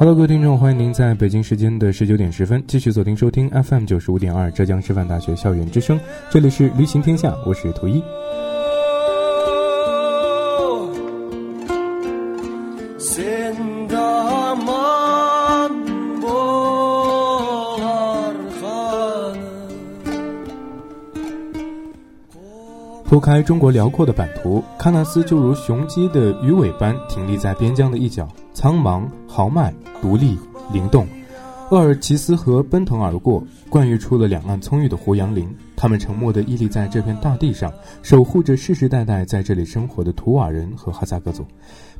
Hello，各位听众，欢迎您在北京时间的十九点十分继续锁定收听 FM 九十五点二浙江师范大学校园之声，这里是旅行天下，我是图一。铺开中国辽阔的版图，喀纳斯就如雄鸡的鱼尾般挺立在边疆的一角，苍茫、豪迈、独立、灵动。鄂尔齐斯河奔腾而过，灌育出了两岸葱郁的胡杨林。他们沉默地屹立在这片大地上，守护着世世代代在这里生活的图瓦人和哈萨克族。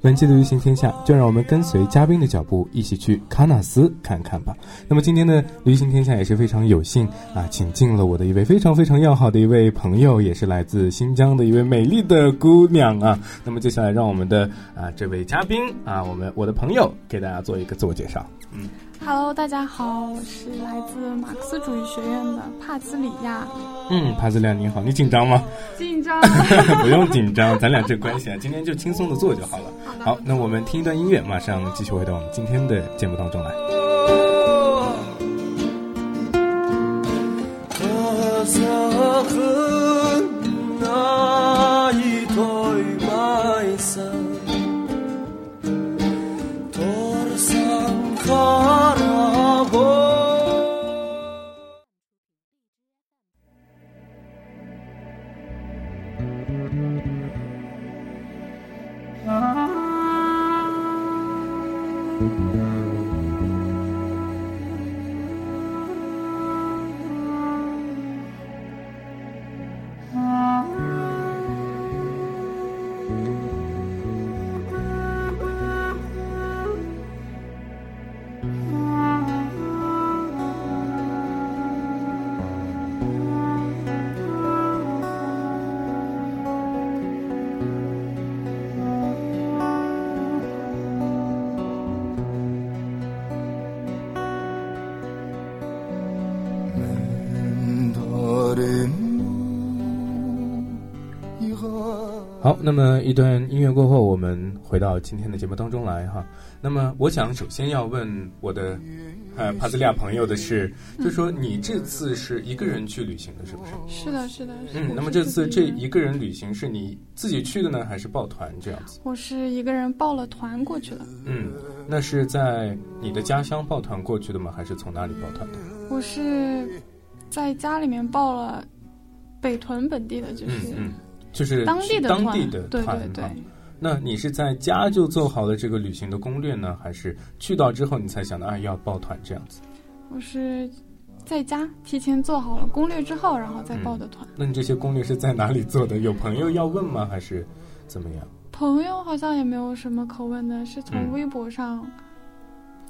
本期的旅行天下，就让我们跟随嘉宾的脚步，一起去喀纳斯看看吧。那么今天的旅行天下也是非常有幸啊，请进了我的一位非常非常要好的一位朋友，也是来自新疆的一位美丽的姑娘啊。那么接下来让我们的啊这位嘉宾啊，我们我的朋友给大家做一个自我介绍。嗯。Hello，大家好，我是来自马克思主义学院的帕兹里亚。嗯，帕兹里亚你好，你紧张吗？紧张，不用紧张，咱俩这关系啊，今天就轻松的做就好了。好，那我们听一段音乐，马上继续回到我们今天的节目当中来。那么一段音乐过后，我们回到今天的节目当中来哈。那么，我想首先要问我的呃帕兹利亚朋友的是，就说你这次是一个人去旅行的，是不是？是的，是的。嗯，那么这次这一个人旅行是你自己去的呢，还是报团这样子？我是一个人报了团过去的。嗯，那是在你的家乡报团过去的吗？还是从哪里报团的？我是在家里面报了北屯本地的，就是。就是当地的当地的团对，那你是在家就做好了这个旅行的攻略呢，还是去到之后你才想到啊要报团这样子？我是在家提前做好了攻略之后，然后再报的团。那你这些攻略是在哪里做的？有朋友要问吗？还是怎么样？朋友好像也没有什么可问的，是从微博上。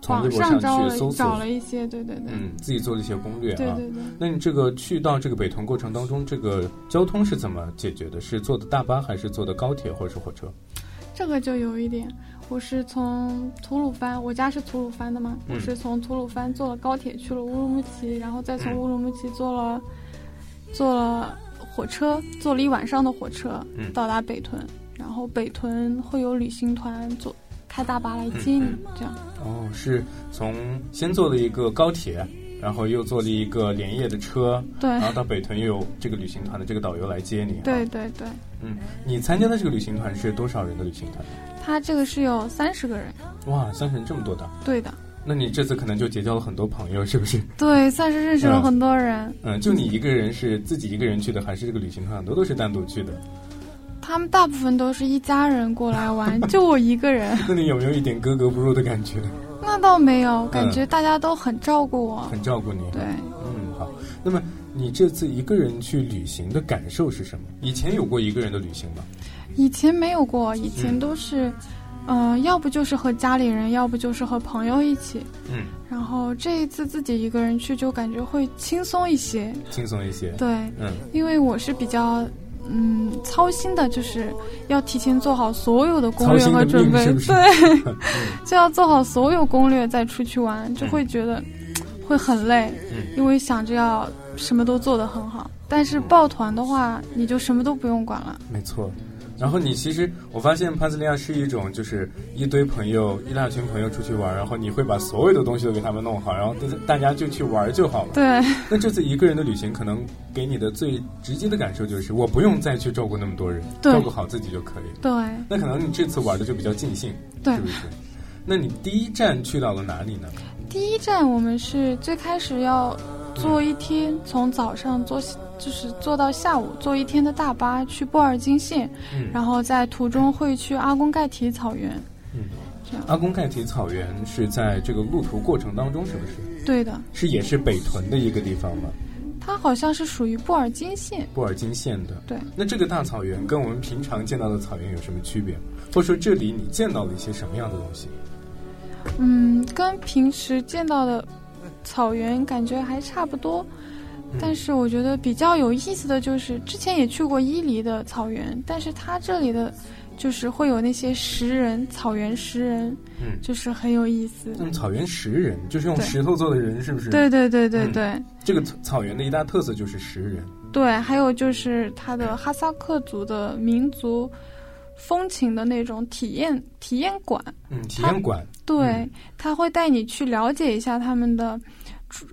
从微博上去搜索，找了一些，对对对，嗯，自己做了一些攻略啊。对对对。那你这个去到这个北屯过程当中，这个交通是怎么解决的？是坐的大巴还是坐的高铁或者是火车？这个就有一点，我是从吐鲁番，我家是吐鲁番的嘛，我是从吐鲁番坐了高铁去了乌鲁木齐，然后再从乌鲁木齐坐了坐了。火车，坐了一晚上的火车，嗯到达北屯，然后北屯会有旅行团坐开大巴来接你，嗯这样。哦，是从先坐了一个高铁，然后又坐了一个连夜的车，对然后到北屯又有这个旅行团的这个导游来接你。对，对对，嗯，你参加的这个旅行团是多少人的旅行团？他这个是有三十个人，哇，三十人这么多的，对的，那你这次可能就结交了很多朋友，是不是？对，算是认识了很多人。嗯，就你一个人是自己一个人去的，还是这个旅行团很多都是单独去的？他们大部分都是一家人过来玩，就我一个人。那你有没有一点格格不入的感觉？那倒没有，感觉大家都很照顾我。很照顾你。对，嗯，好。那么你这次一个人去旅行的感受是什么？以前有过一个人的旅行吗？以前没有过，以前都是，嗯、要不就是和家里人，要不就是和朋友一起。嗯，然后这一次自己一个人去，就感觉会轻松一些。轻松一些。对，嗯因为我是比较。嗯，操心的就是要提前做好所有的攻略和准备，是是对，嗯 就要做好所有攻略再出去玩，就会觉得、会很累，嗯因为想着要什么都做得很好。但是抱团的话，你就什么都不用管了。没错。然后你其实，我发现帕斯利亚是一种，就是一堆朋友，一大群朋友出去玩，然后你会把所有的东西都给他们弄好，然后大家就去玩就好了。对，那这次一个人的旅行，可能给你的最直接的感受就是，我不用再去照顾那么多人，照顾好自己就可以。对，那可能你这次玩的就比较尽兴，对是不是？那你第一站去到了哪里呢？第一站我们是最开始要坐一天，从早上坐就是坐到下午，坐一天的大巴去布尔津县，嗯然后在途中会去阿公盖提草原。嗯，这样阿公盖提草原是在这个路途过程当中，是不是？对的，是也是北屯的一个地方吗？它好像是属于布尔津县。布尔津县的。对，那这个大草原跟我们平常见到的草原有什么区别？或者说这里你见到了一些什么样的东西？嗯，跟平时见到的草原感觉还差不多。嗯但是我觉得比较有意思的就是，之前也去过伊犁的草原，但是它这里的，就是会有那些石人，草原石人，嗯就是很有意思。嗯，草原石人就是用石头做的人，是不是？对对对对嗯对、这个草草原的一大特色就是石人。对，还有就是它的哈萨克族的民族风情的那种体验体验馆，嗯，体验馆。对，嗯他会带你去了解一下他们的住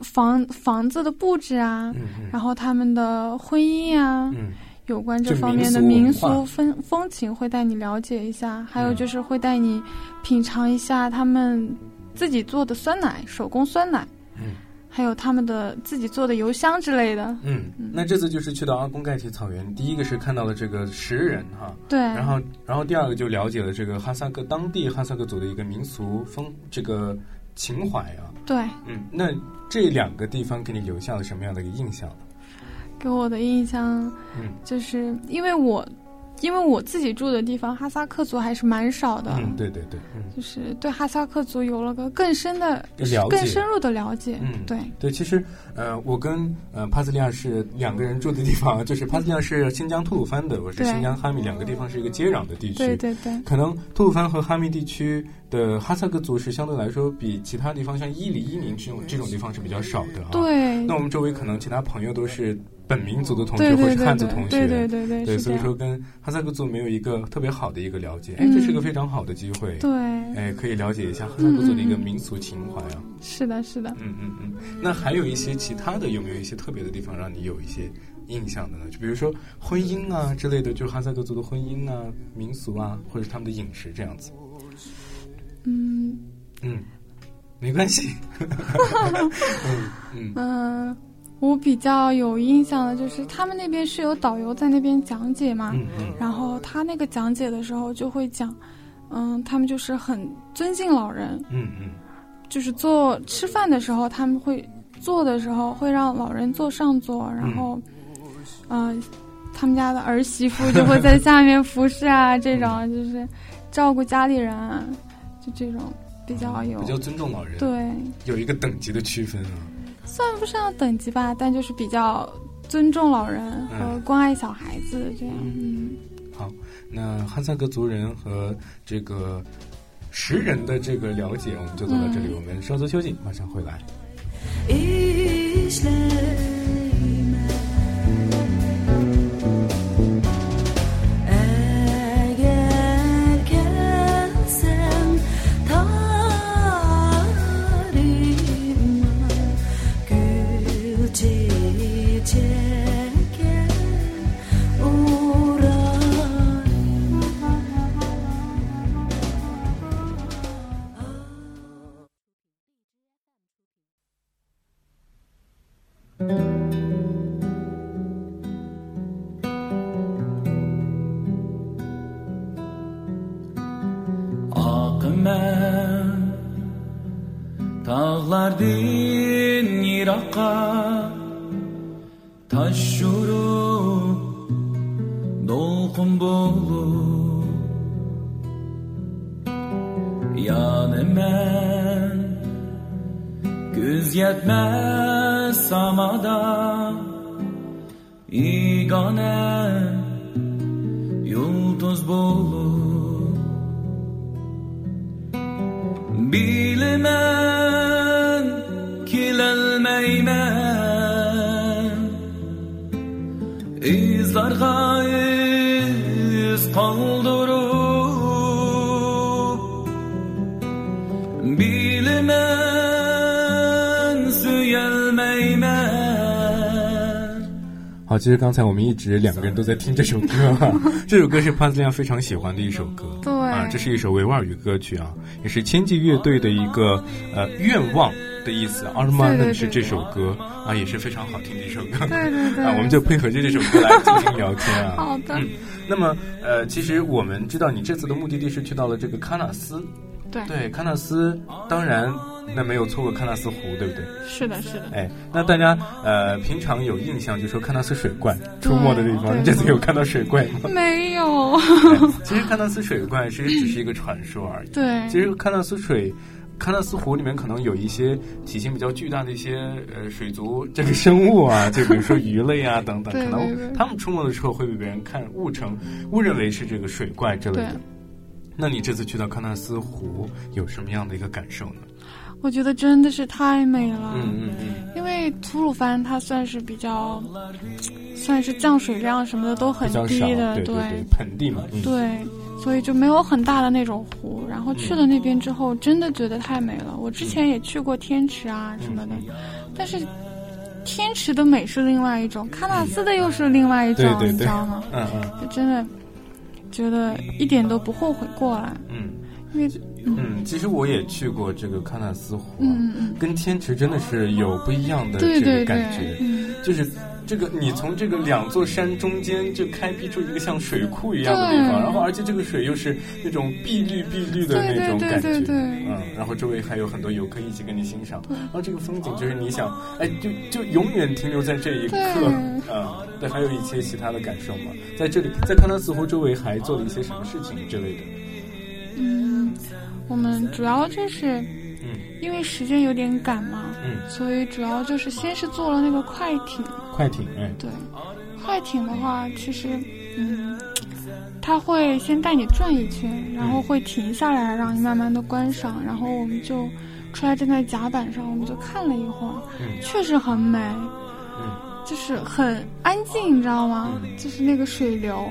房房子的布置啊，然后他们的婚姻啊，嗯有关这方面的民民俗风风情会带你了解一下，还有嗯就是会带你品尝一下他们自己做的酸奶，手工酸奶，嗯还有他们的自己做的油香之类的。嗯。那这次就是去到阿公盖提草原，第一个是看到了这个石人哈，对，然后然后第二个就了解了这个哈萨克当地哈萨克族的一个民俗风这个情怀啊。对，嗯，那这两个地方给你留下了什么样的一个印象呢？给我的印象嗯就是因为我，因为我自己住的地方哈萨克族还是蛮少的，嗯，对对对，嗯。就是对哈萨克族有了个更深的、了解更深入的了解。嗯对，对，其实呃，我跟呃帕斯利亚是两个人住的地方，就是帕斯利亚是新疆吐鲁番的，我是新疆哈密，两个地方是一个接壤的地区。对对对可能吐鲁番和哈密地区的哈萨克族是相对来说比其他地方，像伊犁、伊宁这种这种地方是比较少的啊。。对那我们周围可能其他朋友都是本民族的同对学或是汉族同学。对对对对。所以说跟哈萨克族没有一个特别好的一个了解，哎，嗯这是个非常好的机会。对，哎，可以了解一下哈萨克族的一个民俗情怀啊。是的，是的。嗯嗯嗯，那还有一些其他的，有没有一些特别的地方让你有一些印象的呢？就比如说婚姻啊之类的，就哈萨克族的婚姻啊、民俗啊，或者是他们的饮食这样子。嗯嗯，没关系。嗯嗯嗯、我比较有印象的就是他们那边是有导游在那边讲解嘛，嗯嗯然后他那个讲解的时候就会讲，嗯，他们就是很尊敬老人，嗯嗯就是做吃饭的时候，他们会做的时候会让老人坐上座，然后，嗯、他们家的儿媳妇就会在 下面服侍啊，这种就是照顾家里人啊，就这种比较有比较尊重老人，对，有一个等级的区分啊。算不上等级吧，但就是比较尊重老人和嗯关爱小孩子这样。嗯，好，那汉萨克族人和这个食人的这个了解，我们就做到这里。嗯我们稍作休息，马上回来。işler مردين يرقى taşşuru dolkun bolu. Yanımen güz yetmez samada İgane yıldız bolu. 好，其实刚才我们一直两个人都在听这首歌啊，这首歌是帕斯亮非常喜欢的一首歌。对啊，这是一首维吾尔语歌曲啊，也是千季乐队的一个呃愿望的意思。阿尔曼是这首歌啊，也是非常好听的一首歌。对对对 啊，我们就配合着这首歌来进行聊天啊。好的嗯，那么呃，其实我们知道你这次的目的地是去到了这个喀纳斯。对对，喀纳斯，当然那没有错过喀纳斯湖，对不对？是的，是的。哎，那大家呃平常有印象就说喀纳斯水怪出没的地方，你这次有看到水怪吗？没有，哎其实喀纳斯水怪其实只是一个传说而已。对，其实喀纳斯水。喀纳斯湖里面可能有一些体型比较巨大的一些呃水族这个生物啊，就比如说鱼类啊 等等，可能对对它们出没的时候会被别人看误成误认为是这个水怪之类的对。那你这次去到喀纳斯湖有什么样的一个感受呢？我觉得真的是太美了。嗯嗯嗯，因为吐鲁番它算是比较，算是降水量什么的都很低的，对对，盆地嘛，嗯，对，所以就没有很大的那种湖。然后去了那边之后，真的觉得太美了。我之前也去过天池啊什么的，嗯但是天池的美是另外一种，喀纳斯的又是另外一种，你知道吗？嗯嗯就真的觉得一点都不后悔过来，嗯。因为嗯，其实我也去过这个喀纳斯湖、啊，嗯嗯跟天池真的是有不一样的这个感觉，就是这个你从这个两座山中间就开辟出一个像水库一样的地方，然后而且这个水又是那种碧绿碧绿的那种感觉，嗯，然后周围还有很多游客一起跟你欣赏，然后这个风景就是你想，哎，就就永远停留在这一刻，对。啊、对，还有一些其他的感受嘛，在这里，在喀纳斯湖周围还做了一些什么事情之类的，嗯，我们主要就是嗯。因为时间有点赶嘛，嗯，所以主要就是先是坐了那个快艇，快艇，哎，对，快艇的话，其实，嗯，他会先带你转一圈，然后会停下来让你慢慢的观赏，然后我们就出来站在甲板上，我们就看了一会儿，嗯。确实很美，嗯。就是很安静，你知道吗？就是那个水流，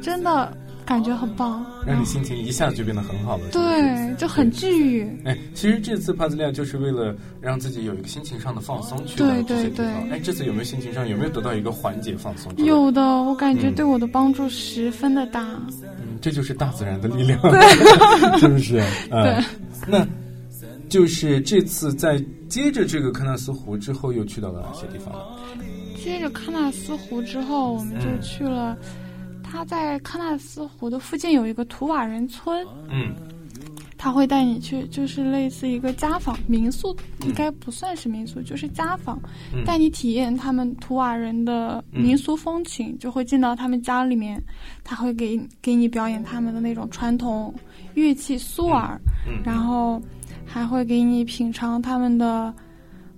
真的感觉很棒，让你心情一下子就变得很好了，对，就很治愈。哎，其实这次帕兹利亚就是为了让自己有一个心情上的放松去到对对。对哎，这次有没有心情上有没有得到一个缓解放松？有的，我感觉嗯对我的帮助十分的大。嗯，这就是大自然的力量，是不是？嗯、对，那就是这次在接着这个喀纳斯湖之后，又去到了哪些地方呢？接着喀纳斯湖之后，我们就嗯去了。他在喀纳斯湖的附近有一个图瓦人村，嗯。他会带你去，就是类似一个家访民宿，应该不算是民宿，就是家访，嗯。带你体验他们图瓦人的民俗风情，就会进到他们家里面，他会给给你表演他们的那种传统乐器苏尔，嗯，然后还会给你品尝他们的，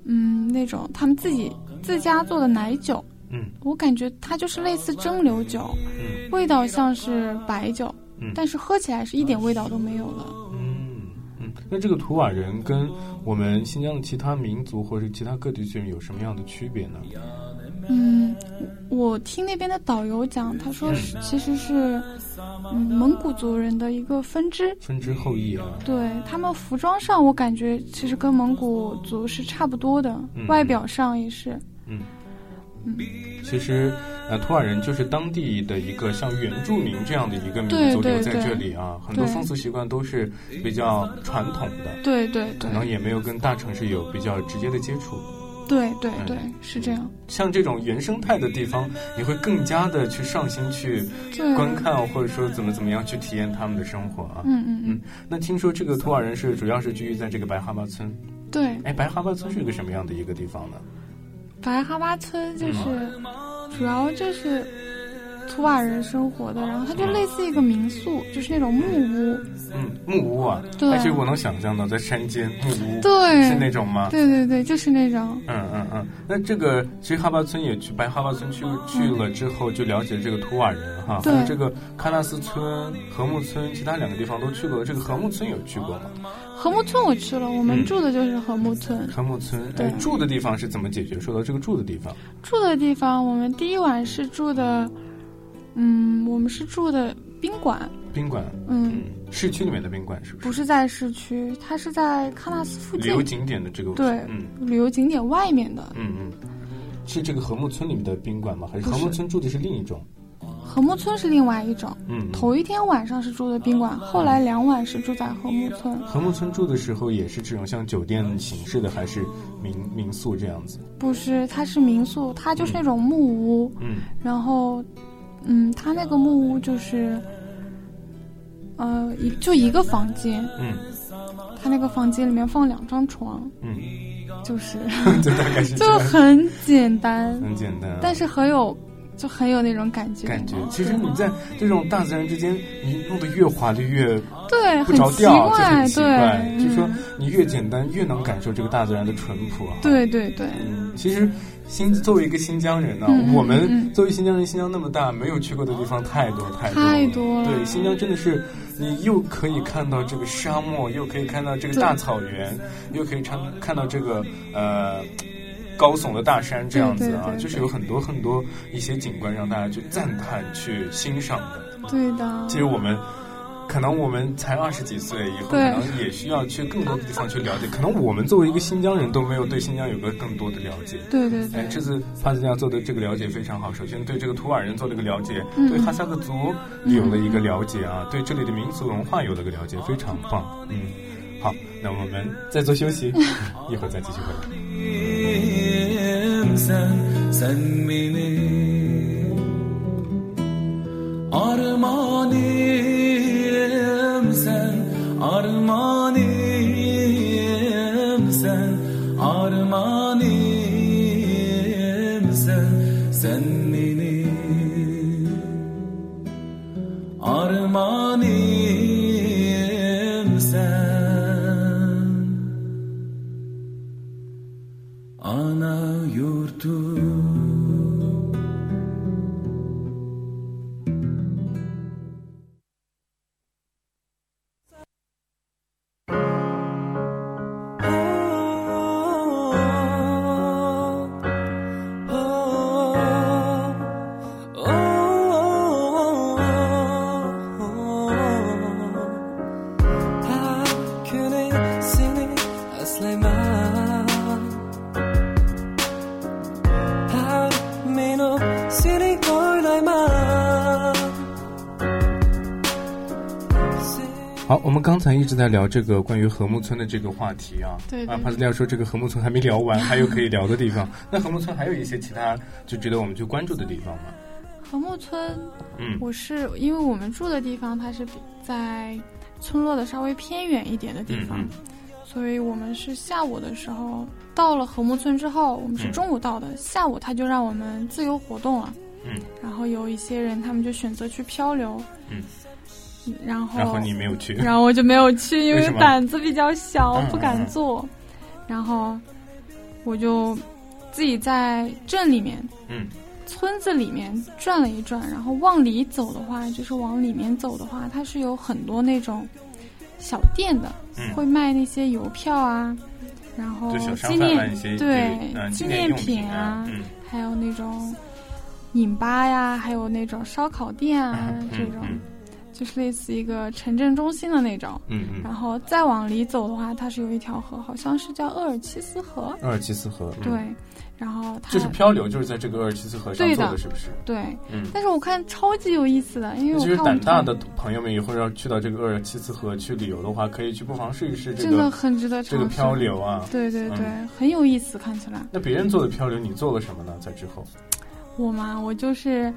嗯，那种他们自己自家做的奶酒。嗯我感觉它就是类似蒸馏酒，嗯味道像是白酒，嗯但是喝起来是一点味道都没有的。嗯嗯，那这个图瓦人跟我们新疆的其他民族或者其他各地区人有什么样的区别呢？嗯，我听那边的导游讲，他说是其实是，嗯，蒙古族人的一个分支。分支后裔啊，对他们服装上，我感觉其实跟蒙古族是差不多的，嗯外表上也是。嗯嗯，其实呃，图尔人就是当地的一个像原住民这样的一个民族留在这里啊，很多风俗习惯都是比较传统的，对对对可能也没有跟大城市有比较直接的接触。对对嗯对，是这样。像这种原生态的地方，你会更加的去上心去，观看，或者说怎么怎么样去体验他们的生活啊。嗯嗯嗯嗯，那听说这个图瓦人是主要是居于在这个白哈巴村。对，哎，白哈巴村是一个什么样的一个地方呢？白哈巴村就是嗯主要就是图瓦人生活的，然后它就类似一个民宿，就是那种木屋。嗯，木屋啊。对而且我能想象到在山间木屋，对是那种吗？对对对，就是那种。嗯嗯嗯，那这个其实哈巴村也去白哈巴村去去了之后，就了解这个图瓦人哈，还对有这个喀纳斯村、禾木村，其他两个地方都去过。这个禾木村有去过吗？禾木村我去了，我们嗯住的就是和睦村。和睦村，对哎，住的地方是怎么解决？说到这个住的地方，住的地方，我们第一晚是住的，嗯，我们是住的宾馆，宾馆，嗯，嗯，市区里面的宾馆是不是？不是在市区，它是在喀纳斯附近旅游景点的这个，对嗯旅游景点外面的。嗯嗯，是这个和睦村里面的宾馆吗？还是不是禾木村住的是另一种？禾木村是另外一种，嗯，头一天晚上是住的宾馆，后来两晚是住在和睦村。和睦村住的时候也是这种像酒店形式的，还是民民宿这样子？不是，它是民宿，它就是那种木屋，嗯然后，嗯，它那个木屋就是，呃，一就一个房间，嗯它那个房间里面放两张床，嗯，就是 就大概是 就，很简单，很简单啊。但是很有，就很有那种感觉，感觉，其实你在这种大自然之间，你弄得越华丽越对，不很奇着调，就，很奇怪。就说嗯你越简单，越能感受这个大自然的淳朴啊。，对对对，嗯，其实新作为一个新疆人呢、我们嗯作为新疆人，新疆那么大，没有去过的地方太多太多太多了对，新疆真的是你又可以看到这个沙漠，又可以看到这个大草原，又可以看看到这个呃。高耸的大山这样子啊，就是有很多很多一些景观让大家去赞叹、去欣赏的。对的其，实我们可能我们才二十几岁，以后可能也需要去更多的地方去了解。可能我们作为一个新疆人都没有对新疆有个更多的了解。对对对哎，，这次帕斯利亚做的这个了解非常好。首先对这个图瓦人做了个了解，嗯对哈萨克族有了一个了解啊，对这里的民族文化有了个了解，非常棒。嗯，好，那我们再做休息，一会儿再继续回来。sen, sen beni. Armaniyem sen, armaniyem sen, armaniyem sen, sen beni. Armaniyem ana yurtum 才一直在聊这个关于和睦村的这个话题啊。对对啊，帕斯利亚说这个和睦村还没聊完，还有可以聊的地方。那和睦村还有一些其他就值得我们去关注的地方吗？和睦村，嗯我是因为我们住的地方它是比在村落的稍微偏远一点的地方，嗯所以我们是下午的时候到了和睦村之后，我们是嗯中午到的，下午他就让我们自由活动了。嗯，然后有一些人他们就选择去漂流，嗯，然后然后你没有去。然后我就没有去，因为胆子比较小，嗯不敢做。然后我就自己在镇里面、嗯村子里面转了一转，然后往里走的话，就是往里面走的话，它是有很多那种小店的，嗯，会卖那些邮票啊，然后纪念对嗯纪念品啊，嗯还有那种饮吧呀，还有那种烧烤店啊、嗯这种。嗯就是类似一个城镇中心的那种。嗯嗯，然后再往里走的话，它是有一条河，好像是叫厄尔齐斯河。厄尔齐斯河，嗯对，，然后它就是漂流，就是在这个厄尔齐斯河上做的，是不是？对，嗯。但是我看超级有意思的，因为我看我胆大的朋友们以后要去到这个厄尔齐斯河去旅游的话，可以去不妨试一试这个真的很值得。这个漂。流啊。对对对，嗯很有意思，看起来。那别人做的漂流，你做了什么呢？在之后，我嘛，我就是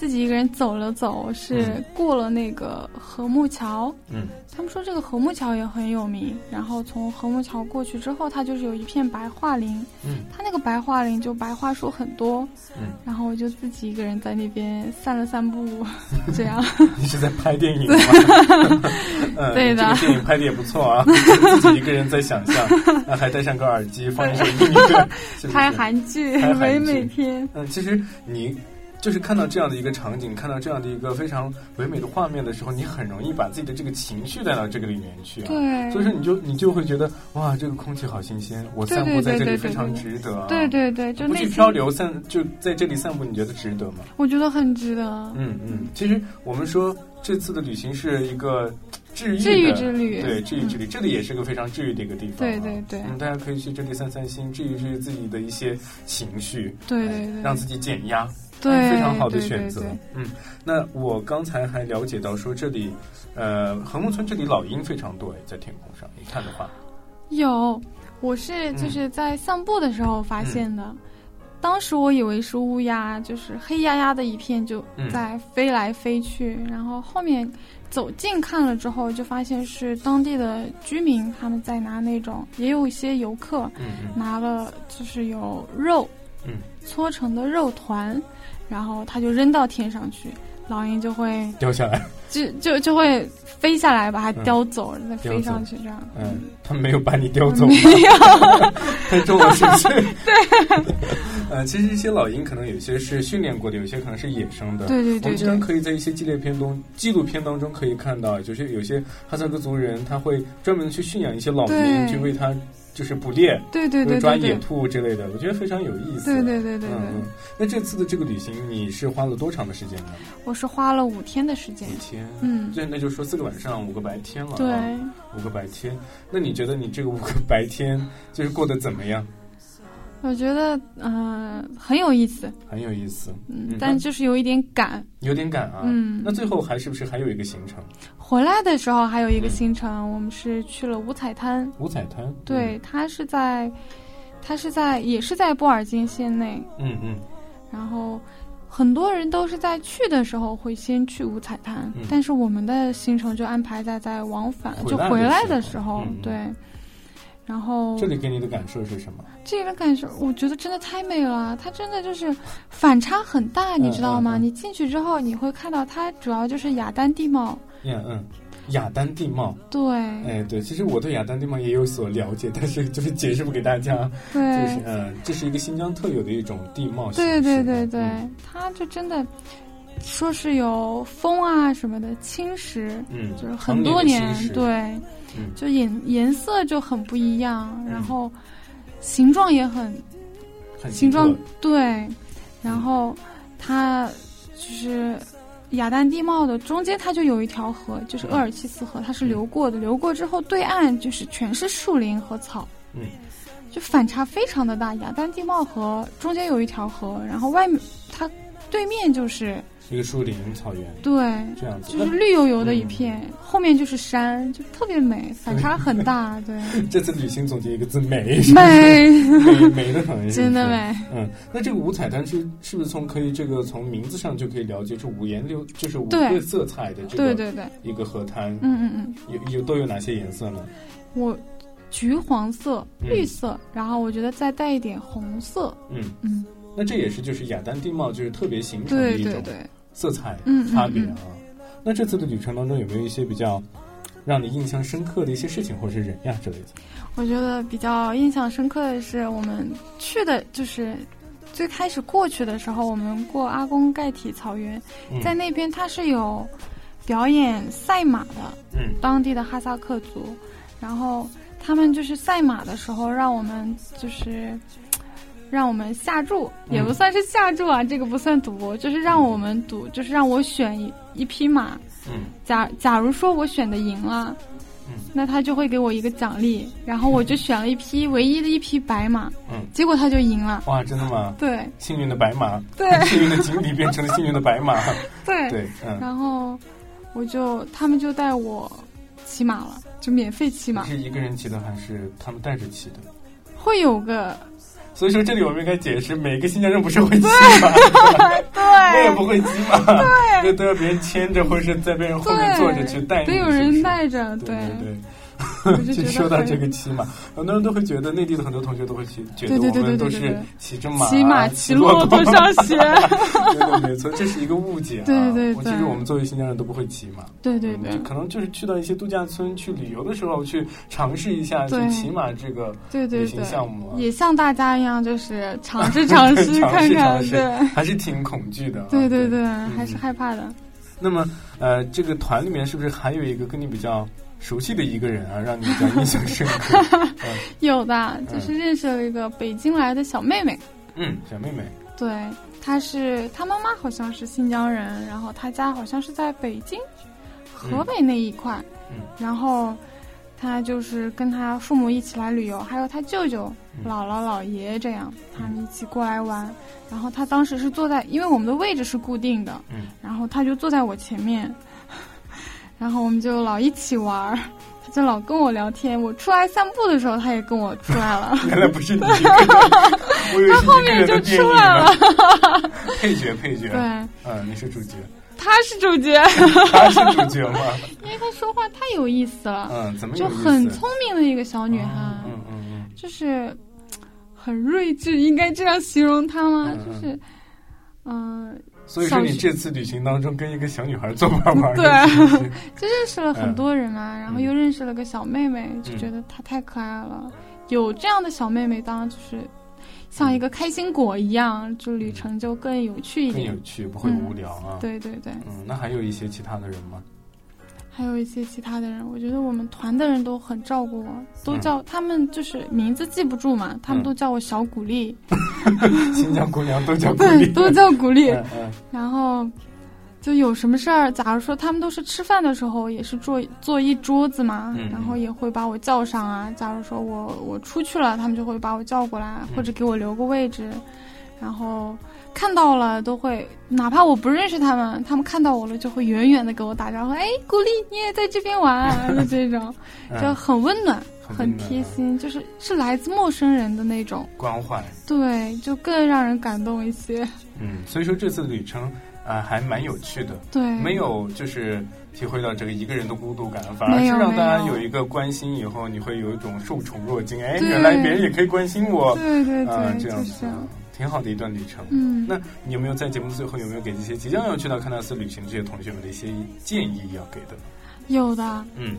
自己一个人走了走，是嗯过了那个和睦桥。嗯他们说这个和睦桥也很有名，然后从和睦桥过去之后，它就是有一片白桦林，嗯它那个白桦林就白桦树很多，嗯，然后我就自己一个人在那边散了散步，这样。你是在拍电影吗？嗯，对的这个电影拍的也不错啊，自己一个人在想象，那还戴上个耳机，放一首音乐，拍韩剧，拍韩剧唯美片。嗯，其实你就是看到这样的一个场景，看到这样的一个非常唯美的画面的时候，你很容易把自己的这个情绪带到这个里面去啊。对，所以说你就你就会觉得哇，这个空气好新鲜，我散步在这里非常值得啊。对对对，就不去漂流散就在这里散步，你觉得值得吗？我觉得很值得。嗯嗯，其实我们说这次的旅行是一个治愈的治愈之旅对治愈之旅，这里也是个非常治愈的一个地方、啊。对对对嗯，大家可以去这里散散心，治愈治愈自己的一些情绪，对对对，让自己减压。对哎非常好的选择对。嗯，那我刚才还了解到说这里，呃，横木村这里老鹰非常多哎，在天空上你看的话，有，我是就是在散步的时候发现的。当时我以为是乌鸦，就是黑压压的一片就嗯在飞来飞去，然后后面走近看了之后，就发现是当地的居民他们在拿那种，也有一些游客嗯嗯。拿了就是有肉，嗯，搓成的肉团，然后他就扔到天上去，老鹰就会掉下来，就就就会飞下来把它嗯叼走，再叼走飞上去这样。嗯，他没有把你叼走吗？太重了是不是？对。呃，其实一些老鹰可能有些是训练过的，有些可能是野生的。对对对我们经常可以在一些纪录片中、纪录片当中可以看到，就是有些哈萨克族人他会专门去驯养一些老鹰，去为它就是捕猎，对对对抓野兔之类的，我觉得非常有意思。对对对对对嗯嗯。那这次的这个旅行，你是花了多长的时间呢？我是花了五天的时间五。天。嗯，对那就说四个晚上，五个白天了、啊。对，五个白天。那你觉得你这个五个白天就是过得怎么样？我觉得嗯、呃很有意思，很有意思，嗯嗯，但就是有一点赶。有点赶啊。嗯那最后还是不是还有一个行程？回来的时候还有一个嗯行程，我们是去了五彩滩。五彩滩。对，它是在，它是在也是在布尔津县内，嗯，嗯然后。很多人都是在去的时候会先去五彩滩，嗯但是我们的行程就安排在在往返回就回来的时候，嗯对。然后嗯。这里给你的感受是什么？这里的感受，我觉得真的太美了。它真的就是反差很大，你知道吗？嗯嗯你进去之后，你会看到它主要就是雅丹地貌。嗯嗯，雅丹地貌。对、哎，对，其实我对雅丹地貌也有所了解，但是就是解释不给大家。对、就是嗯，这是一个新疆特有的一种地貌形对式。对对对，嗯它就真的说是有风啊什么的侵蚀，嗯，就是很多年，对，嗯。就颜颜色就很不一样，然后形状也很很形状对，然后它就是雅丹地貌的中间，它就有一条河，就是鄂尔齐斯河，它是流过的。流过之后，对岸就是全是树林和草，嗯，就反差非常的大。雅丹地貌河中间有一条河，然后外面它对面就是一个树林草原对。这样子。就是绿油油的一片，后面就是山，就特别美，反差很大，对，这次旅行总结一个字 美，美，美美的很，真的。美。嗯，那这个五彩滩是是不是从可以这个从名字上就可以了解，是五颜六就是五个色彩的这个对对对，一个河滩，嗯嗯嗯，有有都有哪些颜色呢？我橘黄色、嗯绿色，然后我觉得再带一点红色，嗯，嗯，那这也是就是雅丹地貌就是特别形成的一种对对对，色彩差别啊。那这次的旅程当中有没有一些比较让你印象深刻的一些事情或者是人呀之类的？我觉得比较印象深刻的是我们去的就是。最开始过去的时候，我们过阿公盖体草原，嗯在那边它是有表演赛马的，嗯当地的哈萨克族，然后他们就是赛马的时候，让我们就是让我们下注，也不算是下注啊，这个不算赌博，就是让我们赌，就是让我选一一匹马。嗯假假如说我选的赢了，嗯那他就会给我一个奖励，然后我就选了一匹唯一的一匹白马，嗯，结果他就赢了。哇，真的吗？对幸运的白马，对 幸运的锦鲤变成了幸运的白马。对对，嗯，然后我就他们就带我骑马了，就免费骑马你，是一个人骑的还是他们带着骑的？会有个所以说这里我们应该解释，每个新疆人不是会骑马 对，我也不会骑马，对，都要别人牵着，或者是在别人后面坐着去带你，得有人带着，对对。我 就说到这个骑马，很多人都会觉得内地的很多同学都会骑，觉得我们都是骑着马、骑马骑骑骆驼上学对对，没错，这是一个误解啊。对对对我其实我们作为新疆人都不会骑马，对对对嗯可能就是去到一些度假村去旅游的时候，去尝试一下就骑马这个旅行项目啊，也像大家一样，就是尝试 尝试尝看看，试尝试对还是挺恐惧的啊。对对对，嗯还是害怕的。那么，呃，这个团里面是不是还有一个跟你比较熟悉的一个人啊，让你比较印象深刻？有的，就是认识了一个北京来的小妹妹，嗯，小妹妹，对，她是她妈妈好像是新疆人，然后她家好像是在北京、河北那一块，嗯。然后她就是跟她父母一起来旅游，还有她舅舅、嗯。姥姥、姥爷这样，他们一起过来玩。然后她当时是坐在，因为我们的位置是固定的，嗯。然后她就坐在我前面，然后我们就老一起玩儿。他就老跟我聊天，我出来散步的时候，他也跟我出来了。原来不是你一个人，我以为是一个人的电影呢。配角，配角，对，嗯，你是主角，他是主角，他是主角吗？因为他说话太有意思了，嗯，怎么有就很聪明的一个小女孩，嗯嗯嗯就是很睿智，应该这样形容她吗？就是，嗯、所以说你这次旅行当中跟一个小女孩做伴玩，对就 认识了很多人嘛，然后又认识了个小妹妹，就嗯觉得她太可爱了。有这样的小妹妹，当然就是像一个开心果一样，就旅程就更有趣一点更有。趣，不会无聊啊。，对对对，嗯，那还有一些其他的人吗？还有一些其他的人，我觉得我们团的人都很照顾我，都嗯叫他们就是名字记不住嘛，他们嗯都叫我小鼓励，新疆姑娘都叫鼓对，励，都叫鼓励。嗯嗯 然后就有什么事儿，假如说他们都是吃饭的时候，也是坐坐一桌子嘛，嗯然后也会把我叫上啊。假如说我我出去了，他们就会把我叫过来，嗯或者给我留个位置，然后。看到了都会，哪怕我不认识他们，他们看到我了就会远远的给我打招呼，哎，鼓励你也在这边玩啊，就这种，就 嗯，很温暖，很很贴心，就是是来自陌生人的那种，关怀，对，就更让人感动一些，嗯，所以说这次旅程啊、还蛮有趣的，对，没有就是体会到这个一个人的孤独感，反而是让大家有有一个关心，以后你会有一种受宠若惊，哎，原来别人也可以关心我，对对对，就是样。子，挺好的一段旅程。嗯，那你有没有在节目的最后有没有给这些即将要去到喀纳斯旅行的这些同学们的一些建议要给的？有的，嗯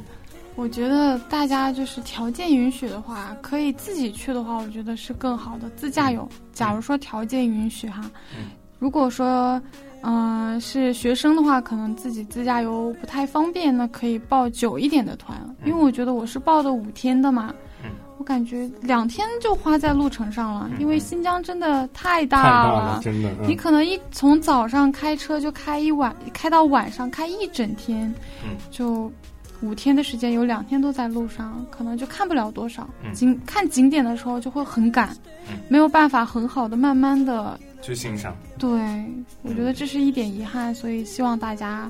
我觉得大家就是条件允许的话，可以自己去的话，我觉得是更好的自驾游。假如说条件允许哈，嗯如果说嗯、是学生的话，可能自己自驾游不太方便，那可以报久一点的团，因为我觉得我是报的五天的嘛。嗯我感觉两天就花在路程上了，嗯因为新疆真的太太大大了，真的。嗯你可能一从早上开车就开一晚，开到晚上开一整天，嗯就五天的时间，有两天都在路上，可能就看不了多少。嗯景看景点的时候就会很赶，嗯没有办法很好的慢慢的。去欣赏。对，我觉得这是一点遗憾，所以希望大家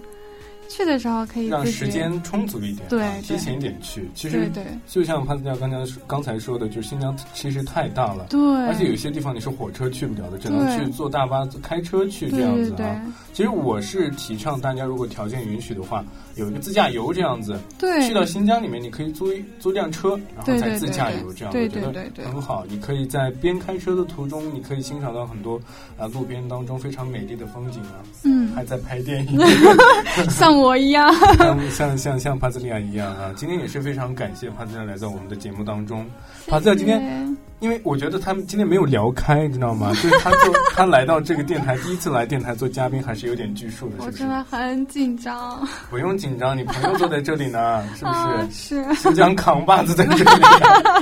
去的时候可以让时间充足一点，对提前一点去。其实对对就像潘子教刚刚刚才说的，就是新疆其实太大了，对，而且有些地方你是火车去不了的，只能去坐大巴、开车去这样子啊。其实我是提倡大家，如果条件允许的话，有一个自驾游这样子，对，去到新疆里面，你可以租一租辆车，然后再自驾游，这样对我觉得很好。你可以在边开车的途中，你可以欣赏到很多啊路边当中非常美丽的风景啊，嗯，还在拍电影。像我一样，像像像像帕兹利亚一样啊，今天也是非常感谢帕兹利亚来到我们的节目当中。帕兹利亚今天因为我觉得他们今天没有聊开，你知道吗？就是他做他来到这个电台，第一次来电台做嘉宾，还是有点拘束的，是不是我真？的很紧张。不用紧张，你朋友坐在这里呢，是不啊，是？是。新疆扛把子在这里。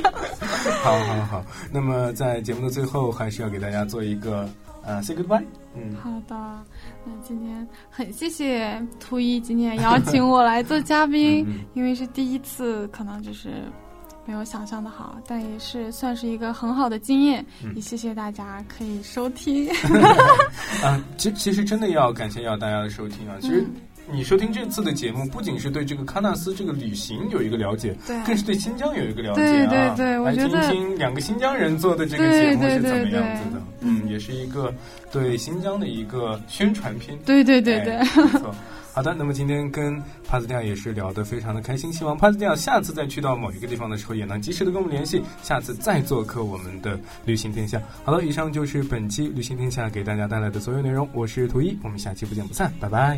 好好好，那么在节目的最后，还是要给大家做一个呃 say goodbye。嗯，好的，那今天很谢谢图一今天邀请我来做嘉宾，因为是第一次，可能就是没有想象的好，但也是算是一个很好的经验，嗯也谢谢大家可以收听。啊，其其实真的要感谢要大家的收听啊。其实嗯你收听这次的节目，不仅是对这个喀纳斯这个旅行有一个了解，对更是对新疆有一个了解对啊。对对我来听觉得听两个新疆人做的这个节目是怎么样子的对对对。嗯，嗯也是一个对新疆的一个宣传片。对对对对，哎没错。好的，那么今天跟帕斯蒂亚也是聊得非常的开心，希望帕斯蒂亚下次再去到某一个地方的时候，也能及时的跟我们联系，下次再做客我们的旅行天下。好了，以上就是本期旅行天下给大家带来的所有内容，我是图一，我们下期不见不散，拜拜。